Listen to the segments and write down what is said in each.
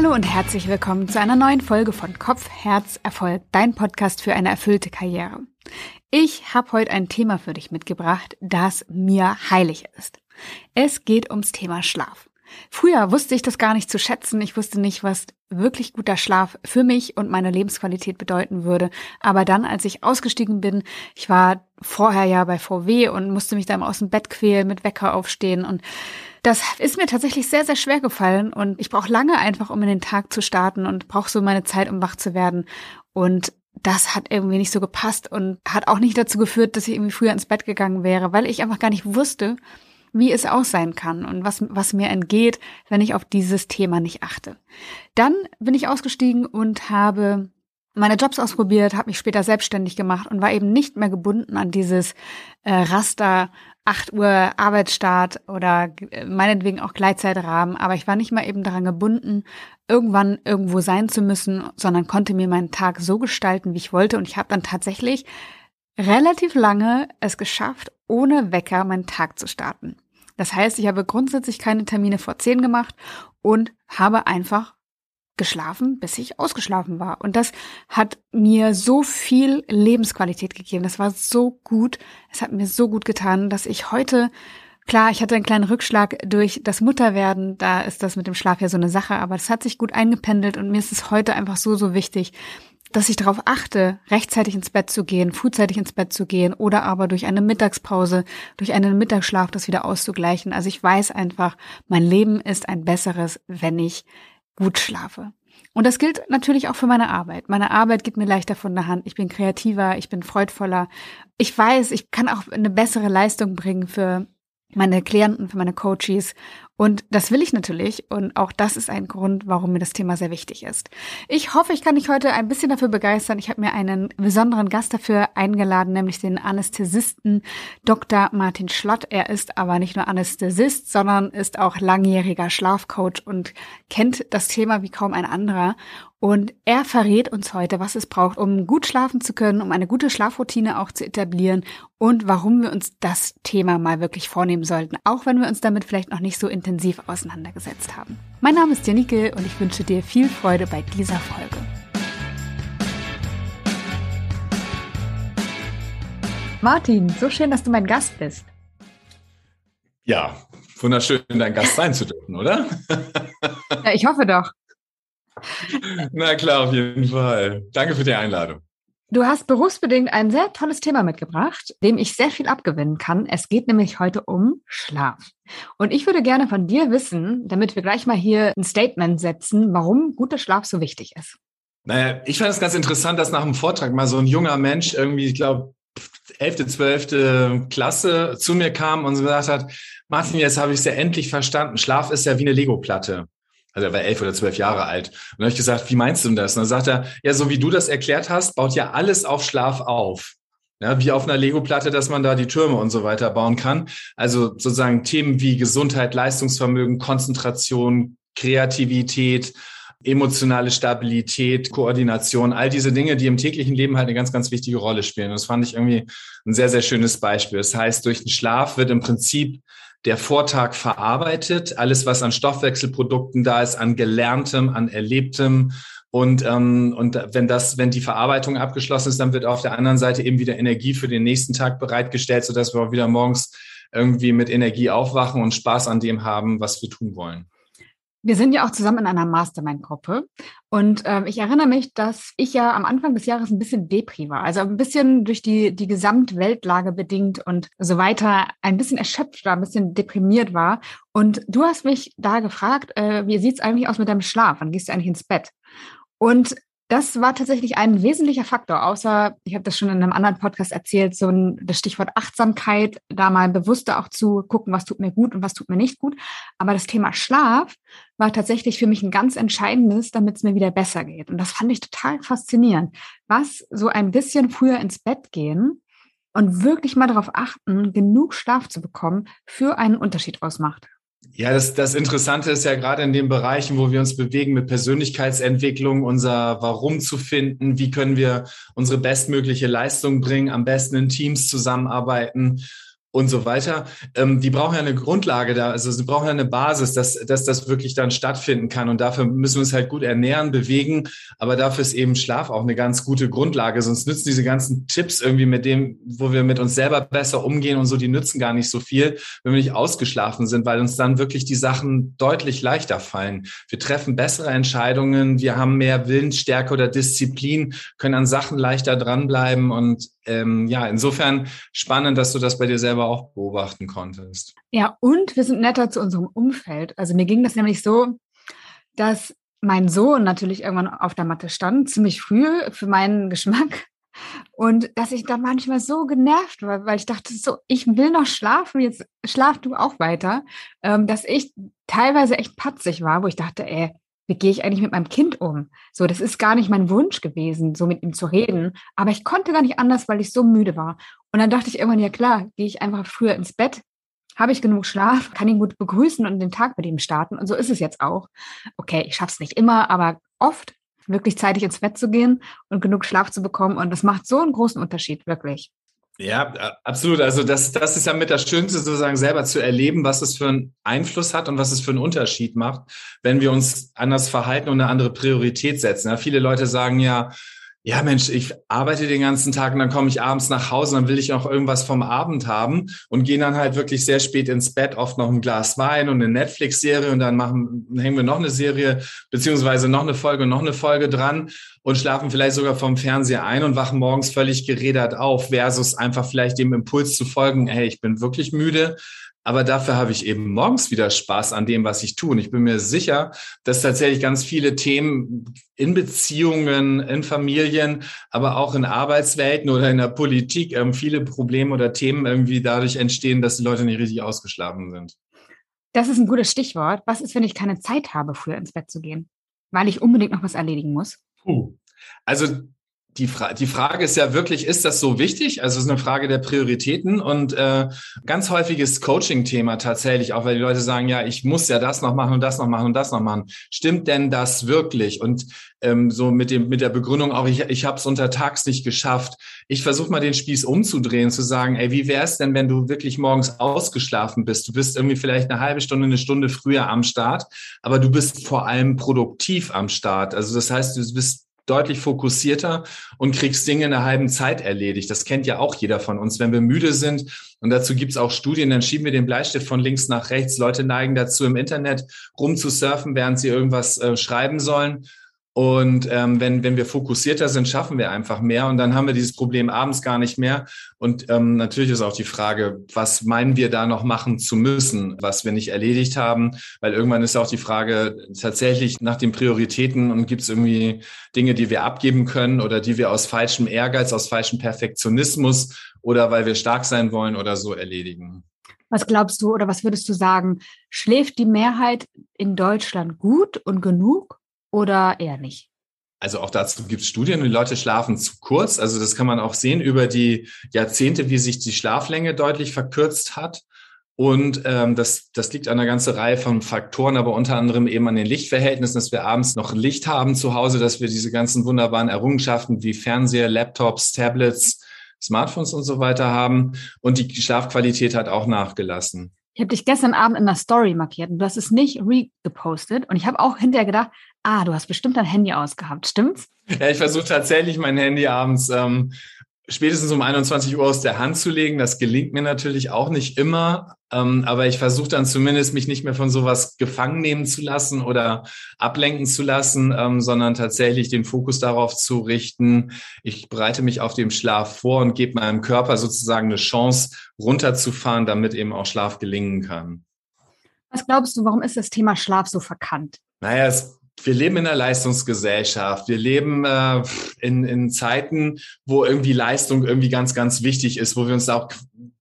Hallo und herzlich willkommen zu einer neuen Folge von Kopf, Herz, Erfolg, dein Podcast für eine erfüllte Karriere. Ich habe heute ein Thema für dich mitgebracht, das mir heilig ist. Es geht ums Thema Schlaf. Früher wusste ich das gar nicht zu schätzen. Ich wusste nicht, was wirklich guter Schlaf für mich und meine Lebensqualität bedeuten würde. Aber dann, als ich ausgestiegen bin, ich war vorher ja bei VW und musste mich da immer aus dem Bett quälen, mit Wecker aufstehen und das ist mir tatsächlich sehr, sehr schwer gefallen und ich brauche lange einfach, um in den Tag zu starten und brauche so meine Zeit, um wach zu werden. Und das hat irgendwie nicht so gepasst und hat auch nicht dazu geführt, dass ich irgendwie früher ins Bett gegangen wäre, weil ich einfach gar nicht wusste, wie es auch sein kann und was, was mir entgeht, wenn ich auf dieses Thema nicht achte. Dann bin ich ausgestiegen und habe meine Jobs ausprobiert, habe mich später selbstständig gemacht und war eben nicht mehr gebunden an dieses äh, Raster 8 Uhr Arbeitsstart oder äh, meinetwegen auch Gleitzeitrahmen, aber ich war nicht mal eben daran gebunden, irgendwann irgendwo sein zu müssen, sondern konnte mir meinen Tag so gestalten, wie ich wollte und ich habe dann tatsächlich relativ lange es geschafft, ohne Wecker meinen Tag zu starten. Das heißt, ich habe grundsätzlich keine Termine vor 10 gemacht und habe einfach geschlafen, bis ich ausgeschlafen war. Und das hat mir so viel Lebensqualität gegeben. Das war so gut. Es hat mir so gut getan, dass ich heute, klar, ich hatte einen kleinen Rückschlag durch das Mutterwerden. Da ist das mit dem Schlaf ja so eine Sache, aber es hat sich gut eingependelt und mir ist es heute einfach so, so wichtig, dass ich darauf achte, rechtzeitig ins Bett zu gehen, frühzeitig ins Bett zu gehen oder aber durch eine Mittagspause, durch einen Mittagsschlaf das wieder auszugleichen. Also ich weiß einfach, mein Leben ist ein besseres, wenn ich gut schlafe. Und das gilt natürlich auch für meine Arbeit. Meine Arbeit geht mir leichter von der Hand. Ich bin kreativer, ich bin freudvoller. Ich weiß, ich kann auch eine bessere Leistung bringen für meine Klienten, für meine Coaches. Und das will ich natürlich. Und auch das ist ein Grund, warum mir das Thema sehr wichtig ist. Ich hoffe, ich kann dich heute ein bisschen dafür begeistern. Ich habe mir einen besonderen Gast dafür eingeladen, nämlich den Anästhesisten Dr. Martin Schlott. Er ist aber nicht nur Anästhesist, sondern ist auch langjähriger Schlafcoach und kennt das Thema wie kaum ein anderer. Und er verrät uns heute, was es braucht, um gut schlafen zu können, um eine gute Schlafroutine auch zu etablieren und warum wir uns das Thema mal wirklich vornehmen sollten, auch wenn wir uns damit vielleicht noch nicht so intensiv auseinandergesetzt haben. Mein Name ist Janike und ich wünsche dir viel Freude bei dieser Folge. Martin, so schön, dass du mein Gast bist. Ja, wunderschön, dein Gast sein zu dürfen, oder? ja, ich hoffe doch. Na klar, auf jeden Fall. Danke für die Einladung. Du hast berufsbedingt ein sehr tolles Thema mitgebracht, dem ich sehr viel abgewinnen kann. Es geht nämlich heute um Schlaf. Und ich würde gerne von dir wissen, damit wir gleich mal hier ein Statement setzen, warum guter Schlaf so wichtig ist. Naja, ich fand es ganz interessant, dass nach dem Vortrag mal so ein junger Mensch irgendwie, ich glaube, 11., 12. Klasse zu mir kam und gesagt hat, Martin, jetzt habe ich es ja endlich verstanden. Schlaf ist ja wie eine Lego-Platte. Also er war elf oder zwölf Jahre alt. Und dann habe ich gesagt, wie meinst du denn das? Und dann sagt er, ja, so wie du das erklärt hast, baut ja alles auf Schlaf auf. Ja, wie auf einer Lego-Platte, dass man da die Türme und so weiter bauen kann. Also sozusagen Themen wie Gesundheit, Leistungsvermögen, Konzentration, Kreativität, emotionale Stabilität, Koordination, all diese Dinge, die im täglichen Leben halt eine ganz, ganz wichtige Rolle spielen. Und das fand ich irgendwie ein sehr, sehr schönes Beispiel. Das heißt, durch den Schlaf wird im Prinzip der Vortag verarbeitet, alles, was an Stoffwechselprodukten da ist, an Gelerntem, an Erlebtem. Und, ähm, und wenn das, wenn die Verarbeitung abgeschlossen ist, dann wird auf der anderen Seite eben wieder Energie für den nächsten Tag bereitgestellt, sodass wir auch wieder morgens irgendwie mit Energie aufwachen und Spaß an dem haben, was wir tun wollen. Wir sind ja auch zusammen in einer Mastermind-Gruppe. Und ähm, ich erinnere mich, dass ich ja am Anfang des Jahres ein bisschen Depri war. Also ein bisschen durch die, die Gesamtweltlage bedingt und so weiter, ein bisschen erschöpft war, ein bisschen deprimiert war. Und du hast mich da gefragt, äh, wie sieht's eigentlich aus mit deinem Schlaf? Wann gehst du eigentlich ins Bett? Und das war tatsächlich ein wesentlicher Faktor, außer, ich habe das schon in einem anderen Podcast erzählt, so ein, das Stichwort Achtsamkeit, da mal bewusster auch zu gucken, was tut mir gut und was tut mir nicht gut. Aber das Thema Schlaf war tatsächlich für mich ein ganz entscheidendes, damit es mir wieder besser geht. Und das fand ich total faszinierend, was so ein bisschen früher ins Bett gehen und wirklich mal darauf achten, genug Schlaf zu bekommen, für einen Unterschied ausmacht. Ja, das, das Interessante ist ja gerade in den Bereichen, wo wir uns bewegen mit Persönlichkeitsentwicklung, unser Warum zu finden, wie können wir unsere bestmögliche Leistung bringen, am besten in Teams zusammenarbeiten und so weiter, ähm, die brauchen ja eine Grundlage da, also sie brauchen ja eine Basis, dass, dass das wirklich dann stattfinden kann. Und dafür müssen wir uns halt gut ernähren, bewegen, aber dafür ist eben Schlaf auch eine ganz gute Grundlage. Sonst nützen diese ganzen Tipps irgendwie mit dem, wo wir mit uns selber besser umgehen und so, die nützen gar nicht so viel, wenn wir nicht ausgeschlafen sind, weil uns dann wirklich die Sachen deutlich leichter fallen. Wir treffen bessere Entscheidungen, wir haben mehr Willensstärke oder Disziplin, können an Sachen leichter dranbleiben und ähm, ja, insofern spannend, dass du das bei dir selber auch beobachten konntest. Ja, und wir sind netter zu unserem Umfeld. Also mir ging das nämlich so, dass mein Sohn natürlich irgendwann auf der Matte stand, ziemlich früh für meinen Geschmack. Und dass ich da manchmal so genervt war, weil ich dachte, so, ich will noch schlafen, jetzt schlaf du auch weiter, ähm, dass ich teilweise echt patzig war, wo ich dachte, ey, wie gehe ich eigentlich mit meinem Kind um? So, das ist gar nicht mein Wunsch gewesen, so mit ihm zu reden. Aber ich konnte gar nicht anders, weil ich so müde war. Und dann dachte ich irgendwann, ja klar, gehe ich einfach früher ins Bett, habe ich genug Schlaf, kann ihn gut begrüßen und den Tag mit ihm starten. Und so ist es jetzt auch. Okay, ich schaffe es nicht immer, aber oft wirklich zeitig ins Bett zu gehen und genug Schlaf zu bekommen. Und das macht so einen großen Unterschied, wirklich. Ja, absolut. Also das, das ist ja mit das Schönste, sozusagen selber zu erleben, was es für einen Einfluss hat und was es für einen Unterschied macht, wenn wir uns anders verhalten und eine andere Priorität setzen. Ja, viele Leute sagen ja, ja Mensch, ich arbeite den ganzen Tag und dann komme ich abends nach Hause und dann will ich noch irgendwas vom Abend haben und gehen dann halt wirklich sehr spät ins Bett, oft noch ein Glas Wein und eine Netflix-Serie und dann machen, hängen wir noch eine Serie beziehungsweise noch eine Folge und noch eine Folge dran und schlafen vielleicht sogar vom Fernseher ein und wachen morgens völlig gerädert auf versus einfach vielleicht dem Impuls zu folgen, hey, ich bin wirklich müde, aber dafür habe ich eben morgens wieder Spaß an dem, was ich tue. Und ich bin mir sicher, dass tatsächlich ganz viele Themen in Beziehungen, in Familien, aber auch in Arbeitswelten oder in der Politik ähm, viele Probleme oder Themen irgendwie dadurch entstehen, dass die Leute nicht richtig ausgeschlafen sind. Das ist ein gutes Stichwort. Was ist, wenn ich keine Zeit habe, früher ins Bett zu gehen? Weil ich unbedingt noch was erledigen muss? Puh. Also die, Fra die Frage ist ja wirklich, ist das so wichtig? Also es ist eine Frage der Prioritäten und äh, ganz häufiges Coaching-Thema tatsächlich, auch weil die Leute sagen, ja, ich muss ja das noch machen und das noch machen und das noch machen. Stimmt denn das wirklich? Und ähm, so mit dem mit der Begründung auch, ich, ich habe es untertags nicht geschafft. Ich versuche mal den Spieß umzudrehen, zu sagen, ey, wie wäre es denn, wenn du wirklich morgens ausgeschlafen bist? Du bist irgendwie vielleicht eine halbe Stunde, eine Stunde früher am Start, aber du bist vor allem produktiv am Start. Also das heißt, du bist deutlich fokussierter und kriegst Dinge in einer halben Zeit erledigt. Das kennt ja auch jeder von uns. Wenn wir müde sind, und dazu gibt's auch Studien, dann schieben wir den Bleistift von links nach rechts. Leute neigen dazu, im Internet rumzusurfen, während sie irgendwas äh, schreiben sollen. Und ähm, wenn, wenn wir fokussierter sind, schaffen wir einfach mehr und dann haben wir dieses Problem abends gar nicht mehr. Und ähm, natürlich ist auch die Frage, was meinen wir da noch machen zu müssen, was wir nicht erledigt haben, weil irgendwann ist auch die Frage tatsächlich nach den Prioritäten und gibt es irgendwie Dinge, die wir abgeben können oder die wir aus falschem Ehrgeiz, aus falschem Perfektionismus oder weil wir stark sein wollen oder so erledigen. Was glaubst du oder was würdest du sagen? Schläft die Mehrheit in Deutschland gut und genug? Oder eher nicht? Also auch dazu gibt es Studien, die Leute schlafen zu kurz. Also das kann man auch sehen über die Jahrzehnte, wie sich die Schlaflänge deutlich verkürzt hat. Und ähm, das, das liegt an einer ganzen Reihe von Faktoren, aber unter anderem eben an den Lichtverhältnissen, dass wir abends noch Licht haben zu Hause, dass wir diese ganzen wunderbaren Errungenschaften wie Fernseher, Laptops, Tablets, Smartphones und so weiter haben. Und die Schlafqualität hat auch nachgelassen. Ich habe dich gestern Abend in der Story markiert und du hast es nicht regepostet. Und ich habe auch hinterher gedacht, ah, du hast bestimmt dein Handy ausgehabt, stimmt's? Ja, ich versuche tatsächlich mein Handy abends ähm, spätestens um 21 Uhr aus der Hand zu legen. Das gelingt mir natürlich auch nicht immer, ähm, aber ich versuche dann zumindest mich nicht mehr von sowas gefangen nehmen zu lassen oder ablenken zu lassen, ähm, sondern tatsächlich den Fokus darauf zu richten. Ich bereite mich auf dem Schlaf vor und gebe meinem Körper sozusagen eine Chance, runterzufahren, damit eben auch Schlaf gelingen kann. Was glaubst du, warum ist das Thema Schlaf so verkannt? Naja, es wir leben in einer Leistungsgesellschaft. Wir leben äh, in, in Zeiten, wo irgendwie Leistung irgendwie ganz, ganz wichtig ist, wo wir uns auch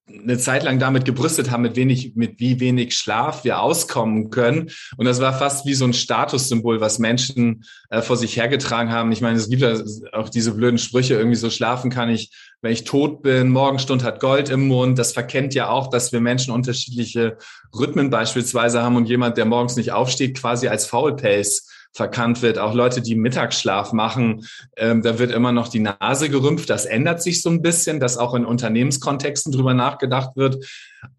eine Zeit lang damit gebrüstet haben, mit wenig, mit wie wenig Schlaf wir auskommen können. Und das war fast wie so ein Statussymbol, was Menschen äh, vor sich hergetragen haben. Ich meine, es gibt ja auch diese blöden Sprüche, irgendwie so schlafen kann ich, wenn ich tot bin, Morgenstund hat Gold im Mund. Das verkennt ja auch, dass wir Menschen unterschiedliche Rhythmen beispielsweise haben und jemand, der morgens nicht aufsteht, quasi als Foul Pace verkannt wird. Auch Leute, die Mittagsschlaf machen, ähm, da wird immer noch die Nase gerümpft. Das ändert sich so ein bisschen, dass auch in Unternehmenskontexten drüber nachgedacht wird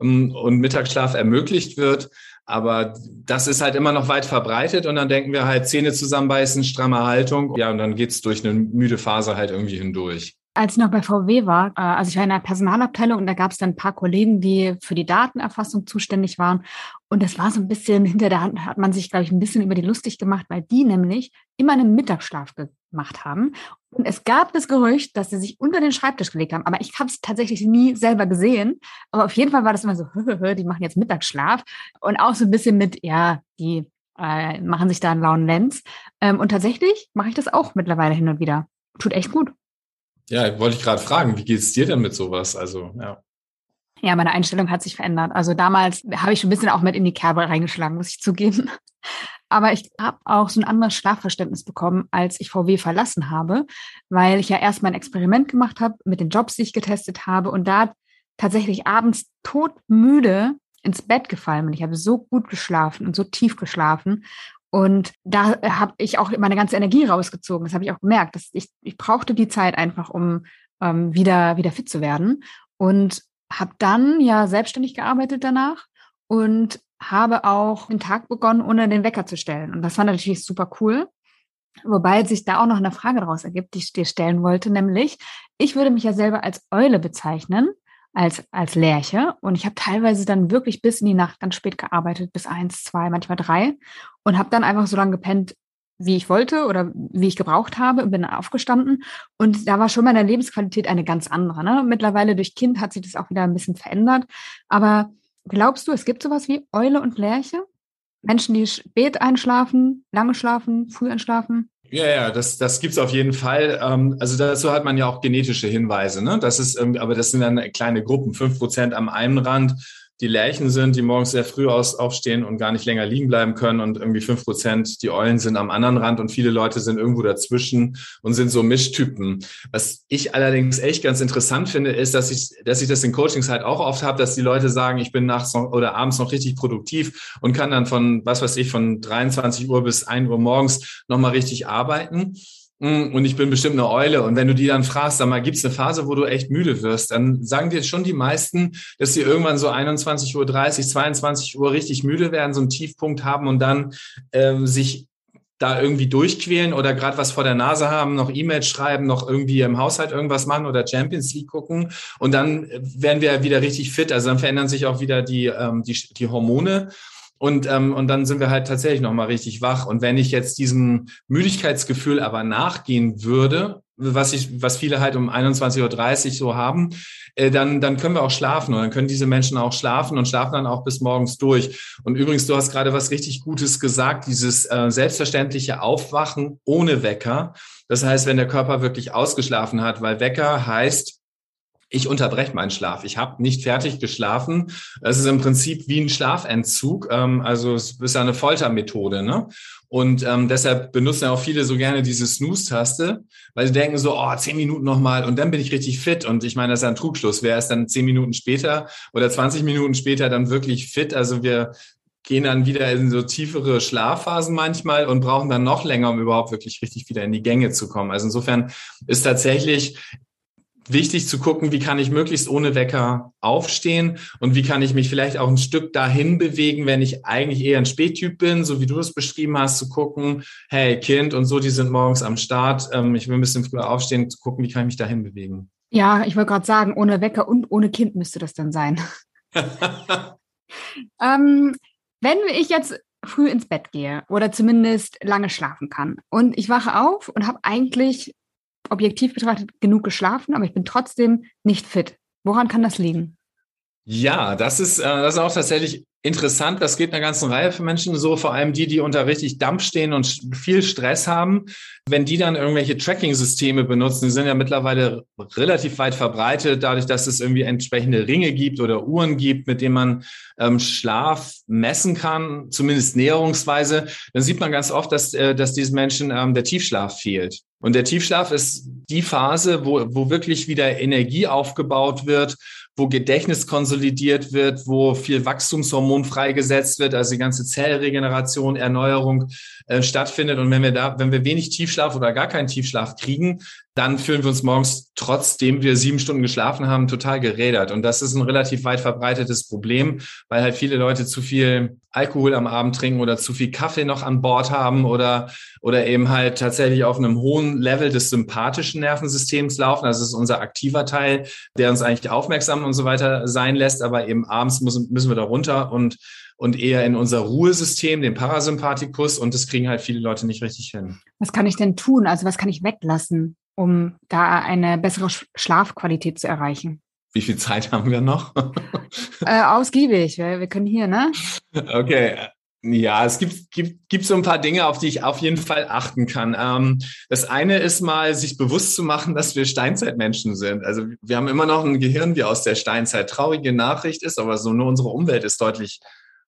ähm, und Mittagsschlaf ermöglicht wird. Aber das ist halt immer noch weit verbreitet und dann denken wir halt Zähne zusammenbeißen, stramme Haltung. Ja, und dann geht's durch eine müde Phase halt irgendwie hindurch als ich noch bei VW war, äh, also ich war in der Personalabteilung und da gab es dann ein paar Kollegen, die für die Datenerfassung zuständig waren. Und das war so ein bisschen, hinter der Hand hat man sich, glaube ich, ein bisschen über die lustig gemacht, weil die nämlich immer einen Mittagsschlaf gemacht haben. Und es gab das Gerücht, dass sie sich unter den Schreibtisch gelegt haben. Aber ich habe es tatsächlich nie selber gesehen. Aber auf jeden Fall war das immer so, die machen jetzt Mittagsschlaf. Und auch so ein bisschen mit, ja, die äh, machen sich da einen lauen Lenz. Ähm, und tatsächlich mache ich das auch mittlerweile hin und wieder. Tut echt gut. Ja, wollte ich gerade fragen, wie geht es dir denn mit sowas? Also, ja. Ja, meine Einstellung hat sich verändert. Also damals habe ich schon ein bisschen auch mit in die Kerbe reingeschlagen, muss ich zugeben. Aber ich habe auch so ein anderes Schlafverständnis bekommen, als ich VW verlassen habe, weil ich ja erst mein Experiment gemacht habe mit den Jobs, die ich getestet habe und da tatsächlich abends todmüde ins Bett gefallen bin. Ich habe so gut geschlafen und so tief geschlafen. Und da habe ich auch meine ganze Energie rausgezogen. Das habe ich auch gemerkt. Dass ich, ich brauchte die Zeit einfach, um ähm, wieder, wieder fit zu werden. Und habe dann ja selbstständig gearbeitet danach und habe auch den Tag begonnen, ohne den Wecker zu stellen. Und das war natürlich super cool. Wobei sich da auch noch eine Frage daraus ergibt, die ich dir stellen wollte, nämlich, ich würde mich ja selber als Eule bezeichnen als, als Lerche. Und ich habe teilweise dann wirklich bis in die Nacht ganz spät gearbeitet, bis eins, zwei, manchmal drei. Und habe dann einfach so lange gepennt, wie ich wollte oder wie ich gebraucht habe und bin aufgestanden. Und da war schon meine Lebensqualität eine ganz andere. Ne? Mittlerweile durch Kind hat sich das auch wieder ein bisschen verändert. Aber glaubst du, es gibt sowas wie Eule und Lerche? Menschen, die spät einschlafen, lange schlafen, früh einschlafen? Ja, ja, das, das gibt's auf jeden Fall. Ähm, also dazu hat man ja auch genetische Hinweise. Ne? Das ist, aber das sind dann kleine Gruppen, fünf Prozent am einen Rand, die Lerchen sind, die morgens sehr früh aus, aufstehen und gar nicht länger liegen bleiben können und irgendwie fünf Prozent die Eulen sind am anderen Rand und viele Leute sind irgendwo dazwischen und sind so Mischtypen. Was ich allerdings echt ganz interessant finde, ist, dass ich, dass ich das in Coachings halt auch oft habe, dass die Leute sagen, ich bin nachts noch, oder abends noch richtig produktiv und kann dann von, was weiß ich, von 23 Uhr bis 1 Uhr morgens nochmal richtig arbeiten. Hm, und ich bin bestimmt eine Eule. Und wenn du die dann fragst, sag mal, gibt es eine Phase, wo du echt müde wirst, dann sagen dir schon die meisten, dass sie irgendwann so 21.30 Uhr, 22 Uhr richtig müde werden, so einen Tiefpunkt haben und dann ähm, sich da irgendwie durchquälen oder gerade was vor der Nase haben, noch E-Mails schreiben, noch irgendwie im Haushalt irgendwas machen oder Champions League gucken und dann werden wir wieder richtig fit. Also dann verändern sich auch wieder die, ähm, die, die Hormone und, ähm, und dann sind wir halt tatsächlich nochmal richtig wach. Und wenn ich jetzt diesem Müdigkeitsgefühl aber nachgehen würde, was ich, was viele halt um 21.30 Uhr so haben, äh, dann, dann können wir auch schlafen und dann können diese Menschen auch schlafen und schlafen dann auch bis morgens durch. Und übrigens, du hast gerade was richtig Gutes gesagt, dieses äh, selbstverständliche Aufwachen ohne Wecker. Das heißt, wenn der Körper wirklich ausgeschlafen hat, weil Wecker heißt, ich unterbreche meinen Schlaf. Ich habe nicht fertig geschlafen. Es ist im Prinzip wie ein Schlafentzug. Ähm, also es ist ja eine Foltermethode. Ne? Und ähm, deshalb benutzen ja auch viele so gerne diese Snooze-Taste, weil sie denken so, oh, zehn Minuten nochmal und dann bin ich richtig fit. Und ich meine, das ist ein Trugschluss. Wer ist dann zehn Minuten später oder 20 Minuten später dann wirklich fit? Also wir gehen dann wieder in so tiefere Schlafphasen manchmal und brauchen dann noch länger, um überhaupt wirklich richtig wieder in die Gänge zu kommen. Also insofern ist tatsächlich wichtig zu gucken, wie kann ich möglichst ohne Wecker aufstehen und wie kann ich mich vielleicht auch ein Stück dahin bewegen, wenn ich eigentlich eher ein Spättyp bin, so wie du es beschrieben hast, zu gucken, hey Kind und so, die sind morgens am Start, ähm, ich will ein bisschen früher aufstehen, zu gucken, wie kann ich mich dahin bewegen. Ja, ich wollte gerade sagen, ohne Wecker und ohne Kind müsste das dann sein. ähm, wenn ich jetzt früh ins Bett gehe oder zumindest lange schlafen kann und ich wache auf und habe eigentlich objektiv betrachtet genug geschlafen, aber ich bin trotzdem nicht fit. Woran kann das liegen? Ja, das ist, äh, das ist auch tatsächlich interessant. Das geht einer ganzen Reihe von Menschen so, vor allem die, die unter richtig Dampf stehen und viel Stress haben. Wenn die dann irgendwelche Tracking-Systeme benutzen, die sind ja mittlerweile relativ weit verbreitet, dadurch, dass es irgendwie entsprechende Ringe gibt oder Uhren gibt, mit denen man ähm, Schlaf messen kann, zumindest näherungsweise, dann sieht man ganz oft, dass, äh, dass diesen Menschen ähm, der Tiefschlaf fehlt. Und der Tiefschlaf ist die Phase, wo, wo wirklich wieder Energie aufgebaut wird, wo Gedächtnis konsolidiert wird, wo viel Wachstumshormon freigesetzt wird, also die ganze Zellregeneration, Erneuerung äh, stattfindet. Und wenn wir da, wenn wir wenig Tiefschlaf oder gar keinen Tiefschlaf kriegen, dann fühlen wir uns morgens, trotzdem wir sieben Stunden geschlafen haben, total gerädert. Und das ist ein relativ weit verbreitetes Problem, weil halt viele Leute zu viel Alkohol am Abend trinken oder zu viel Kaffee noch an Bord haben oder, oder eben halt tatsächlich auf einem hohen Level des sympathischen Nervensystems laufen. Das ist unser aktiver Teil, der uns eigentlich aufmerksam und so weiter sein lässt. Aber eben abends müssen, müssen wir da runter und und eher in unser Ruhesystem, den Parasympathikus. Und das kriegen halt viele Leute nicht richtig hin. Was kann ich denn tun? Also was kann ich weglassen, um da eine bessere Schlafqualität zu erreichen? Wie viel Zeit haben wir noch? äh, ausgiebig. Wir, wir können hier, ne? Okay. Ja, es gibt, gibt, gibt so ein paar Dinge, auf die ich auf jeden Fall achten kann. Ähm, das eine ist mal, sich bewusst zu machen, dass wir Steinzeitmenschen sind. Also wir haben immer noch ein Gehirn wie aus der Steinzeit. Traurige Nachricht ist, aber so nur unsere Umwelt ist deutlich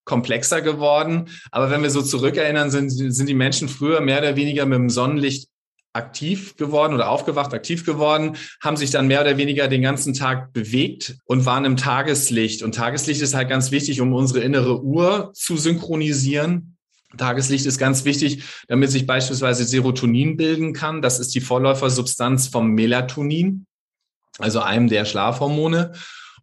komplexer geworden. Aber wenn wir so zurückerinnern, sind, sind die Menschen früher mehr oder weniger mit dem Sonnenlicht aktiv geworden oder aufgewacht, aktiv geworden, haben sich dann mehr oder weniger den ganzen Tag bewegt und waren im Tageslicht. Und Tageslicht ist halt ganz wichtig, um unsere innere Uhr zu synchronisieren. Tageslicht ist ganz wichtig, damit sich beispielsweise Serotonin bilden kann. Das ist die Vorläufersubstanz vom Melatonin, also einem der Schlafhormone.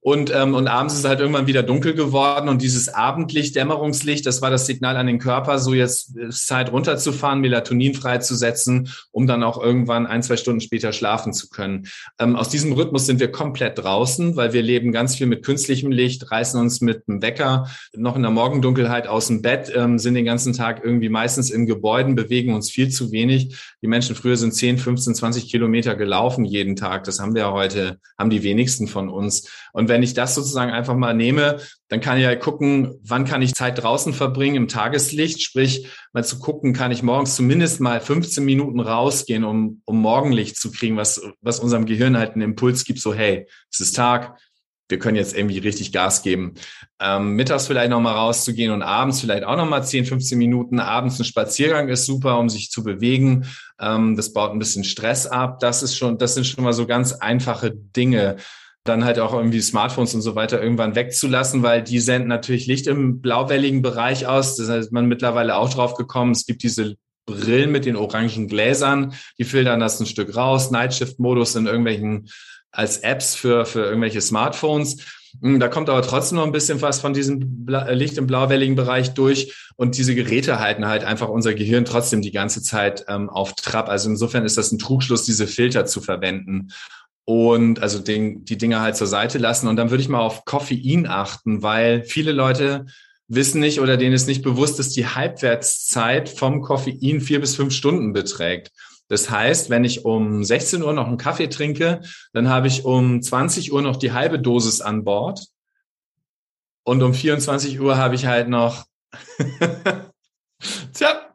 Und, ähm, und abends ist es halt irgendwann wieder dunkel geworden und dieses Abendlicht, Dämmerungslicht, das war das Signal an den Körper, so jetzt ist Zeit runterzufahren, Melatonin freizusetzen, um dann auch irgendwann ein, zwei Stunden später schlafen zu können. Ähm, aus diesem Rhythmus sind wir komplett draußen, weil wir leben ganz viel mit künstlichem Licht, reißen uns mit dem Wecker noch in der Morgendunkelheit aus dem Bett, ähm, sind den ganzen Tag irgendwie meistens in Gebäuden, bewegen uns viel zu wenig. Die Menschen früher sind 10, 15, 20 Kilometer gelaufen jeden Tag. Das haben wir ja heute, haben die wenigsten von uns. Und wenn ich das sozusagen einfach mal nehme, dann kann ich ja gucken, wann kann ich Zeit draußen verbringen im Tageslicht, sprich mal zu gucken, kann ich morgens zumindest mal 15 Minuten rausgehen, um, um Morgenlicht zu kriegen, was, was unserem Gehirn halt einen Impuls gibt, so hey, es ist Tag, wir können jetzt irgendwie richtig Gas geben. Ähm, mittags vielleicht nochmal rauszugehen und abends vielleicht auch nochmal 10, 15 Minuten. Abends ein Spaziergang ist super, um sich zu bewegen. Ähm, das baut ein bisschen Stress ab. Das ist schon, das sind schon mal so ganz einfache Dinge dann halt auch irgendwie Smartphones und so weiter irgendwann wegzulassen, weil die senden natürlich Licht im blauwelligen Bereich aus. Das heißt, man mittlerweile auch drauf gekommen. Es gibt diese Brillen mit den orangen Gläsern, die filtern das ein Stück raus. Nightshift-Modus in irgendwelchen als Apps für, für irgendwelche Smartphones. Hm, da kommt aber trotzdem noch ein bisschen was von diesem Licht im blauwelligen Bereich durch. Und diese Geräte halten halt einfach unser Gehirn trotzdem die ganze Zeit ähm, auf Trab. Also insofern ist das ein Trugschluss, diese Filter zu verwenden und also den, die Dinge halt zur Seite lassen. Und dann würde ich mal auf Koffein achten, weil viele Leute wissen nicht oder denen ist nicht bewusst, dass die Halbwertszeit vom Koffein vier bis fünf Stunden beträgt. Das heißt, wenn ich um 16 Uhr noch einen Kaffee trinke, dann habe ich um 20 Uhr noch die halbe Dosis an Bord. Und um 24 Uhr habe ich halt noch, tja,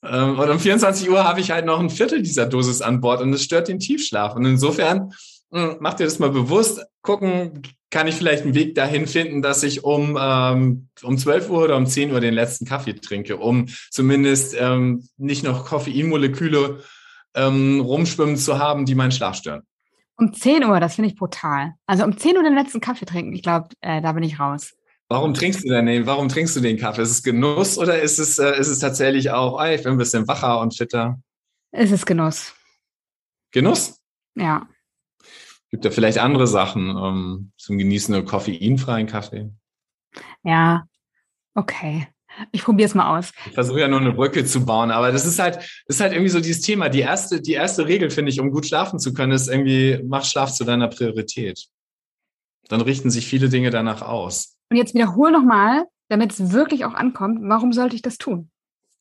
und um 24 Uhr habe ich halt noch ein Viertel dieser Dosis an Bord und es stört den Tiefschlaf. Und insofern hm, macht ihr das mal bewusst. Gucken, kann ich vielleicht einen Weg dahin finden, dass ich um, ähm, um 12 Uhr oder um 10 Uhr den letzten Kaffee trinke, um zumindest ähm, nicht noch Koffeinmoleküle ähm, rumschwimmen zu haben, die meinen Schlaf stören. Um 10 Uhr, das finde ich brutal. Also um 10 Uhr den letzten Kaffee trinken, ich glaube, äh, da bin ich raus. Warum trinkst du denn den? Warum trinkst du den Kaffee? Ist es Genuss oder ist es, äh, ist es tatsächlich auch, ey, ich bin ein bisschen wacher und fitter? Es ist Genuss. Genuss? Ja. Gibt ja vielleicht andere Sachen ähm, zum Genießen, einen koffeinfreien Kaffee? Ja, okay. Ich probiere es mal aus. Ich versuche ja nur eine Brücke zu bauen, aber das ist halt, ist halt irgendwie so dieses Thema. Die erste, die erste Regel, finde ich, um gut schlafen zu können, ist irgendwie, mach Schlaf zu deiner Priorität. Dann richten sich viele Dinge danach aus. Und jetzt wiederhole nochmal, damit es wirklich auch ankommt, warum sollte ich das tun?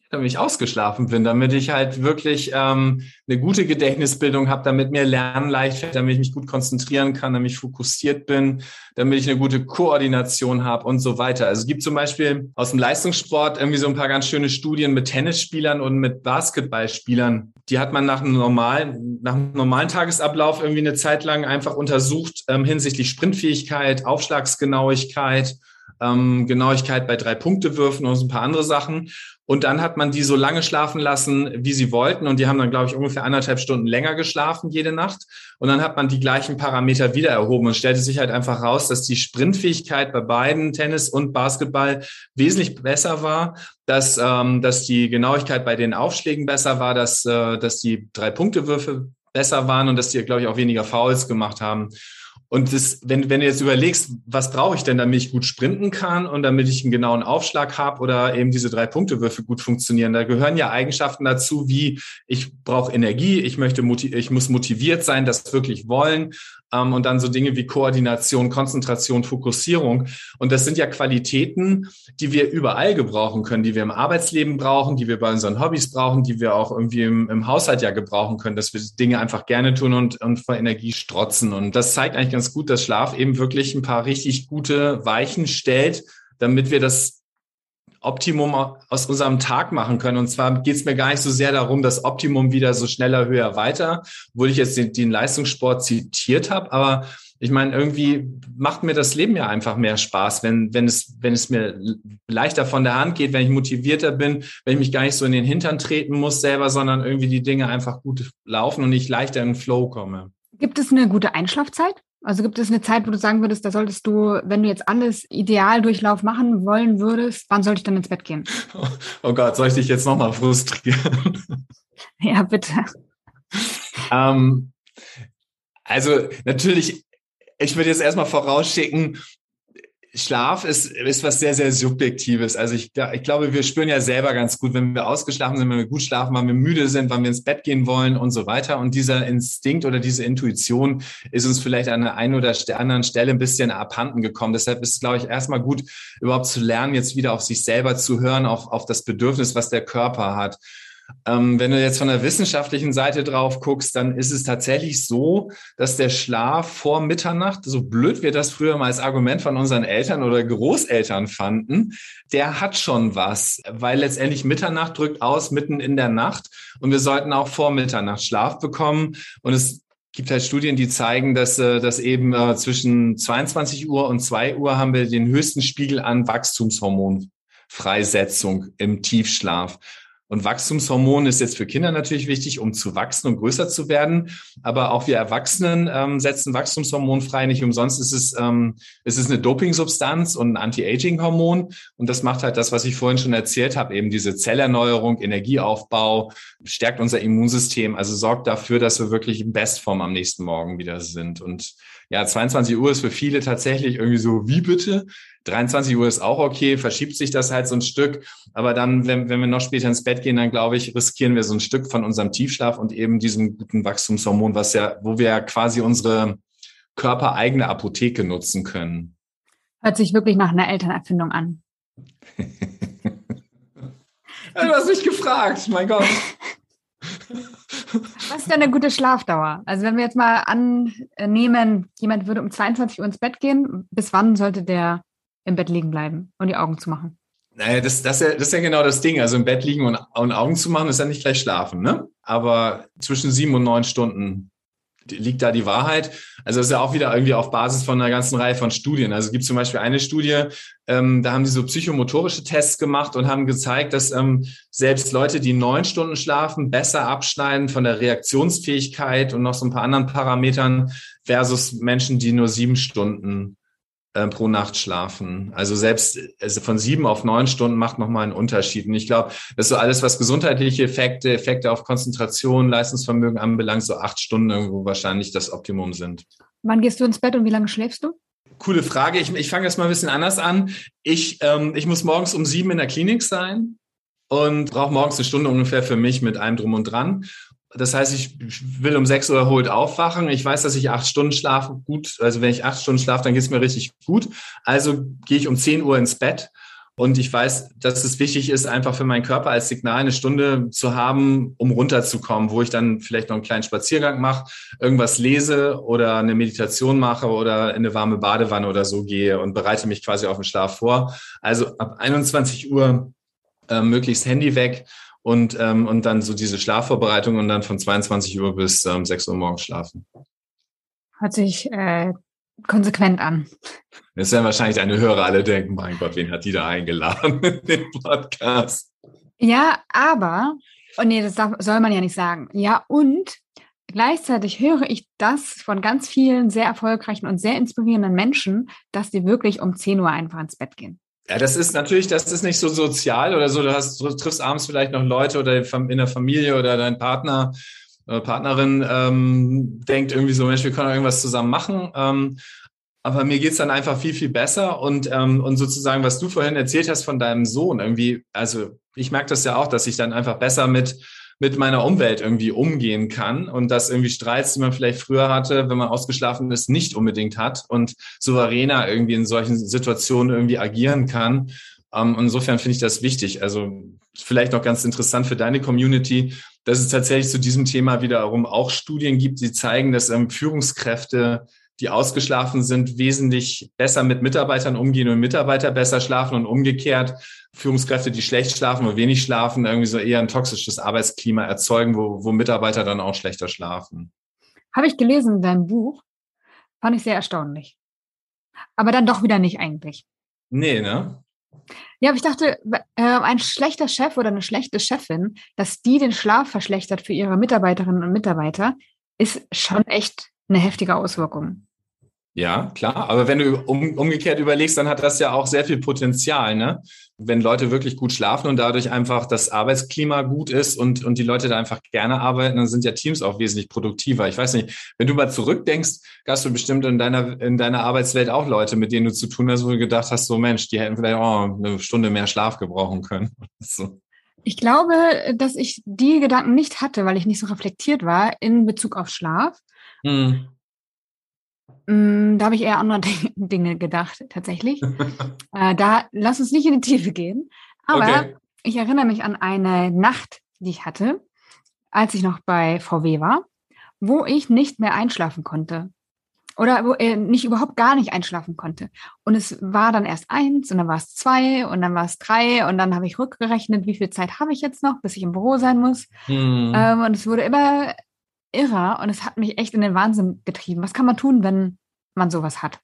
Damit ich ausgeschlafen bin, damit ich halt wirklich ähm, eine gute Gedächtnisbildung habe, damit mir Lernen leicht fällt, damit ich mich gut konzentrieren kann, damit ich fokussiert bin, damit ich eine gute Koordination habe und so weiter. Also es gibt zum Beispiel aus dem Leistungssport irgendwie so ein paar ganz schöne Studien mit Tennisspielern und mit Basketballspielern. Die hat man nach einem normalen, nach einem normalen Tagesablauf irgendwie eine Zeit lang einfach untersucht ähm, hinsichtlich Sprintfähigkeit, Aufschlagsgenauigkeit ähm, Genauigkeit bei drei Punkte würfen und so ein paar andere Sachen. Und dann hat man die so lange schlafen lassen, wie sie wollten. Und die haben dann, glaube ich, ungefähr anderthalb Stunden länger geschlafen jede Nacht. Und dann hat man die gleichen Parameter wieder erhoben und stellte sich halt einfach raus, dass die Sprintfähigkeit bei beiden Tennis und Basketball wesentlich besser war, dass, ähm, dass die Genauigkeit bei den Aufschlägen besser war, dass, äh, dass die Drei-Punkte-Würfe besser waren und dass die, glaube ich, auch weniger Fouls gemacht haben. Und das, wenn, wenn du jetzt überlegst, was brauche ich denn, damit ich gut sprinten kann und damit ich einen genauen Aufschlag habe oder eben diese drei Punkte-Würfe gut funktionieren, da gehören ja Eigenschaften dazu, wie ich brauche Energie, ich möchte, ich muss motiviert sein, das wirklich wollen, ähm, und dann so Dinge wie Koordination, Konzentration, Fokussierung. Und das sind ja Qualitäten, die wir überall gebrauchen können, die wir im Arbeitsleben brauchen, die wir bei unseren Hobbys brauchen, die wir auch irgendwie im, im Haushalt ja gebrauchen können, dass wir Dinge einfach gerne tun und, und vor Energie strotzen. Und das zeigt eigentlich ganz gut, dass Schlaf eben wirklich ein paar richtig gute Weichen stellt, damit wir das Optimum aus unserem Tag machen können. Und zwar geht es mir gar nicht so sehr darum, das Optimum wieder so schneller, höher, weiter, wo ich jetzt den, den Leistungssport zitiert habe, aber ich meine, irgendwie macht mir das Leben ja einfach mehr Spaß, wenn, wenn, es, wenn es mir leichter von der Hand geht, wenn ich motivierter bin, wenn ich mich gar nicht so in den Hintern treten muss selber, sondern irgendwie die Dinge einfach gut laufen und ich leichter in den Flow komme. Gibt es eine gute Einschlafzeit? Also gibt es eine Zeit, wo du sagen würdest, da solltest du, wenn du jetzt alles ideal Durchlauf machen wollen würdest, wann sollte ich dann ins Bett gehen? Oh, Gott, soll ich dich jetzt nochmal frustrieren? Ja, bitte. Ähm, also natürlich, ich würde jetzt erstmal vorausschicken, Schlaf ist, ist was sehr, sehr Subjektives. Also ich, ich glaube, wir spüren ja selber ganz gut, wenn wir ausgeschlafen sind, wenn wir gut schlafen, wann wir müde sind, wann wir ins Bett gehen wollen und so weiter. Und dieser Instinkt oder diese Intuition ist uns vielleicht an der einen oder anderen Stelle ein bisschen abhanden gekommen. Deshalb ist es, glaube ich, erstmal gut, überhaupt zu lernen, jetzt wieder auf sich selber zu hören, auf, auf das Bedürfnis, was der Körper hat. Ähm, wenn du jetzt von der wissenschaftlichen Seite drauf guckst, dann ist es tatsächlich so, dass der Schlaf vor Mitternacht, so blöd wir das früher mal als Argument von unseren Eltern oder Großeltern fanden, der hat schon was, weil letztendlich Mitternacht drückt aus mitten in der Nacht und wir sollten auch vor Mitternacht Schlaf bekommen und es gibt halt Studien, die zeigen, dass, äh, dass eben äh, zwischen 22 Uhr und 2 Uhr haben wir den höchsten Spiegel an Wachstumshormonfreisetzung im Tiefschlaf. Und Wachstumshormon ist jetzt für Kinder natürlich wichtig, um zu wachsen und größer zu werden. Aber auch wir Erwachsenen ähm, setzen Wachstumshormon frei. Nicht umsonst ist es, ähm, es ist eine Dopingsubstanz und ein Anti-Aging-Hormon. Und das macht halt das, was ich vorhin schon erzählt habe, eben diese Zellerneuerung, Energieaufbau, stärkt unser Immunsystem, also sorgt dafür, dass wir wirklich in Bestform am nächsten Morgen wieder sind. Und ja, 22 Uhr ist für viele tatsächlich irgendwie so, wie bitte? 23 Uhr ist auch okay, verschiebt sich das halt so ein Stück. Aber dann, wenn, wenn wir noch später ins Bett gehen, dann glaube ich, riskieren wir so ein Stück von unserem Tiefschlaf und eben diesem guten Wachstumshormon, was ja, wo wir ja quasi unsere körpereigene Apotheke nutzen können. Hört sich wirklich nach einer Elternerfindung an. du hast mich gefragt, mein Gott. Was ist denn eine gute Schlafdauer? Also wenn wir jetzt mal annehmen, jemand würde um 22 Uhr ins Bett gehen, bis wann sollte der im Bett liegen bleiben und die Augen zu machen. Naja, das, das, das ist ja genau das Ding. Also im Bett liegen und, und Augen zu machen, ist ja nicht gleich schlafen, ne? Aber zwischen sieben und neun Stunden liegt da die Wahrheit. Also das ist ja auch wieder irgendwie auf Basis von einer ganzen Reihe von Studien. Also es gibt zum Beispiel eine Studie, ähm, da haben die so psychomotorische Tests gemacht und haben gezeigt, dass ähm, selbst Leute, die neun Stunden schlafen, besser abschneiden von der Reaktionsfähigkeit und noch so ein paar anderen Parametern versus Menschen, die nur sieben Stunden äh, pro Nacht schlafen. Also selbst also von sieben auf neun Stunden macht nochmal einen Unterschied. Und ich glaube, das ist so alles, was gesundheitliche Effekte, Effekte auf Konzentration, Leistungsvermögen anbelangt, so acht Stunden irgendwo wahrscheinlich das Optimum sind. Wann gehst du ins Bett und wie lange schläfst du? Coole Frage. Ich, ich fange jetzt mal ein bisschen anders an. Ich, ähm, ich muss morgens um sieben in der Klinik sein und brauche morgens eine Stunde ungefähr für mich mit allem drum und dran. Das heißt, ich will um sechs Uhr erholt aufwachen. Ich weiß, dass ich acht Stunden schlafe. Gut, also wenn ich acht Stunden schlafe, dann geht es mir richtig gut. Also gehe ich um zehn Uhr ins Bett. Und ich weiß, dass es wichtig ist, einfach für meinen Körper als Signal eine Stunde zu haben, um runterzukommen, wo ich dann vielleicht noch einen kleinen Spaziergang mache, irgendwas lese oder eine Meditation mache oder in eine warme Badewanne oder so gehe und bereite mich quasi auf den Schlaf vor. Also ab 21 Uhr äh, möglichst Handy weg und, ähm, und dann so diese Schlafvorbereitung und dann von 22 Uhr bis ähm, 6 Uhr morgens schlafen. Hört sich äh, konsequent an. Jetzt werden wahrscheinlich deine Hörer alle denken, mein Gott, wen hat die da eingeladen in den Podcast? Ja, aber, oh nee, das darf, soll man ja nicht sagen. Ja, und gleichzeitig höre ich das von ganz vielen sehr erfolgreichen und sehr inspirierenden Menschen, dass die wirklich um 10 Uhr einfach ins Bett gehen. Ja, das ist natürlich, das ist nicht so sozial oder so. Du, hast, du triffst abends vielleicht noch Leute oder in der Familie oder dein Partner oder Partnerin ähm, denkt irgendwie so, Mensch, wir können irgendwas zusammen machen. Ähm, aber mir geht's dann einfach viel, viel besser. Und, ähm, und sozusagen, was du vorhin erzählt hast von deinem Sohn, irgendwie, also ich merke das ja auch, dass ich dann einfach besser mit, mit meiner Umwelt irgendwie umgehen kann und dass irgendwie Streits, die man vielleicht früher hatte, wenn man ausgeschlafen ist, nicht unbedingt hat und souveräner irgendwie in solchen Situationen irgendwie agieren kann. Ähm, insofern finde ich das wichtig. Also vielleicht noch ganz interessant für deine Community, dass es tatsächlich zu diesem Thema wiederum auch Studien gibt, die zeigen, dass ähm, Führungskräfte die ausgeschlafen sind, wesentlich besser mit Mitarbeitern umgehen und Mitarbeiter besser schlafen und umgekehrt Führungskräfte, die schlecht schlafen oder wenig schlafen, irgendwie so eher ein toxisches Arbeitsklima erzeugen, wo, wo Mitarbeiter dann auch schlechter schlafen. Habe ich gelesen in deinem Buch. Fand ich sehr erstaunlich. Aber dann doch wieder nicht eigentlich. Nee, ne? Ja, aber ich dachte, äh, ein schlechter Chef oder eine schlechte Chefin, dass die den Schlaf verschlechtert für ihre Mitarbeiterinnen und Mitarbeiter, ist schon echt eine heftige Auswirkung. Ja, klar. Aber wenn du um, umgekehrt überlegst, dann hat das ja auch sehr viel Potenzial, ne? Wenn Leute wirklich gut schlafen und dadurch einfach das Arbeitsklima gut ist und, und die Leute da einfach gerne arbeiten, dann sind ja Teams auch wesentlich produktiver. Ich weiß nicht, wenn du mal zurückdenkst, hast du bestimmt in deiner, in deiner Arbeitswelt auch Leute, mit denen du zu tun hast, wo du gedacht hast, so Mensch, die hätten vielleicht auch eine Stunde mehr Schlaf gebrauchen können. So. Ich glaube, dass ich die Gedanken nicht hatte, weil ich nicht so reflektiert war in Bezug auf Schlaf. Hm. Mm, da habe ich eher andere Dinge gedacht, tatsächlich. äh, da lass uns nicht in die Tiefe gehen. Aber okay. ich erinnere mich an eine Nacht, die ich hatte, als ich noch bei VW war, wo ich nicht mehr einschlafen konnte. Oder wo äh, nicht überhaupt gar nicht einschlafen konnte. Und es war dann erst eins und dann war es zwei und dann war es drei und dann habe ich rückgerechnet, wie viel Zeit habe ich jetzt noch, bis ich im Büro sein muss. Hm. Ähm, und es wurde immer irrer und es hat mich echt in den Wahnsinn getrieben. Was kann man tun, wenn man sowas hat?